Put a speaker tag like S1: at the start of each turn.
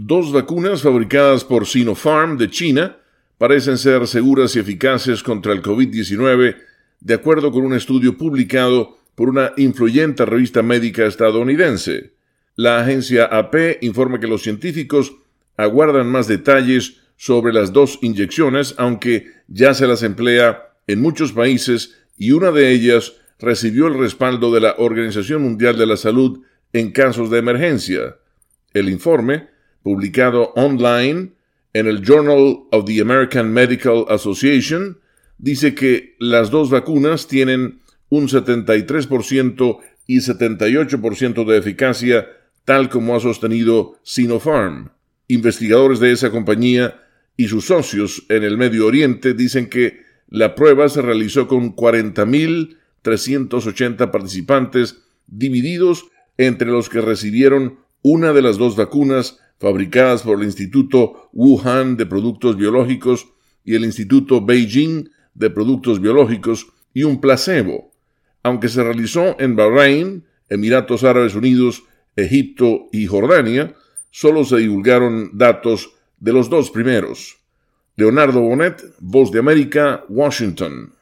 S1: Dos vacunas fabricadas por Sinopharm de China parecen ser seguras y eficaces contra el COVID-19, de acuerdo con un estudio publicado por una influyente revista médica estadounidense. La agencia AP informa que los científicos aguardan más detalles sobre las dos inyecciones, aunque ya se las emplea en muchos países y una de ellas recibió el respaldo de la Organización Mundial de la Salud en casos de emergencia. El informe publicado online en el Journal of the American Medical Association, dice que las dos vacunas tienen un 73% y 78% de eficacia, tal como ha sostenido Sinopharm. Investigadores de esa compañía y sus socios en el Medio Oriente dicen que la prueba se realizó con 40.380 participantes divididos entre los que recibieron una de las dos vacunas fabricadas por el Instituto Wuhan de Productos Biológicos y el Instituto Beijing de Productos Biológicos y un placebo, aunque se realizó en Bahrein, Emiratos Árabes Unidos, Egipto y Jordania, solo se divulgaron datos de los dos primeros. Leonardo Bonet, Voz de América, Washington.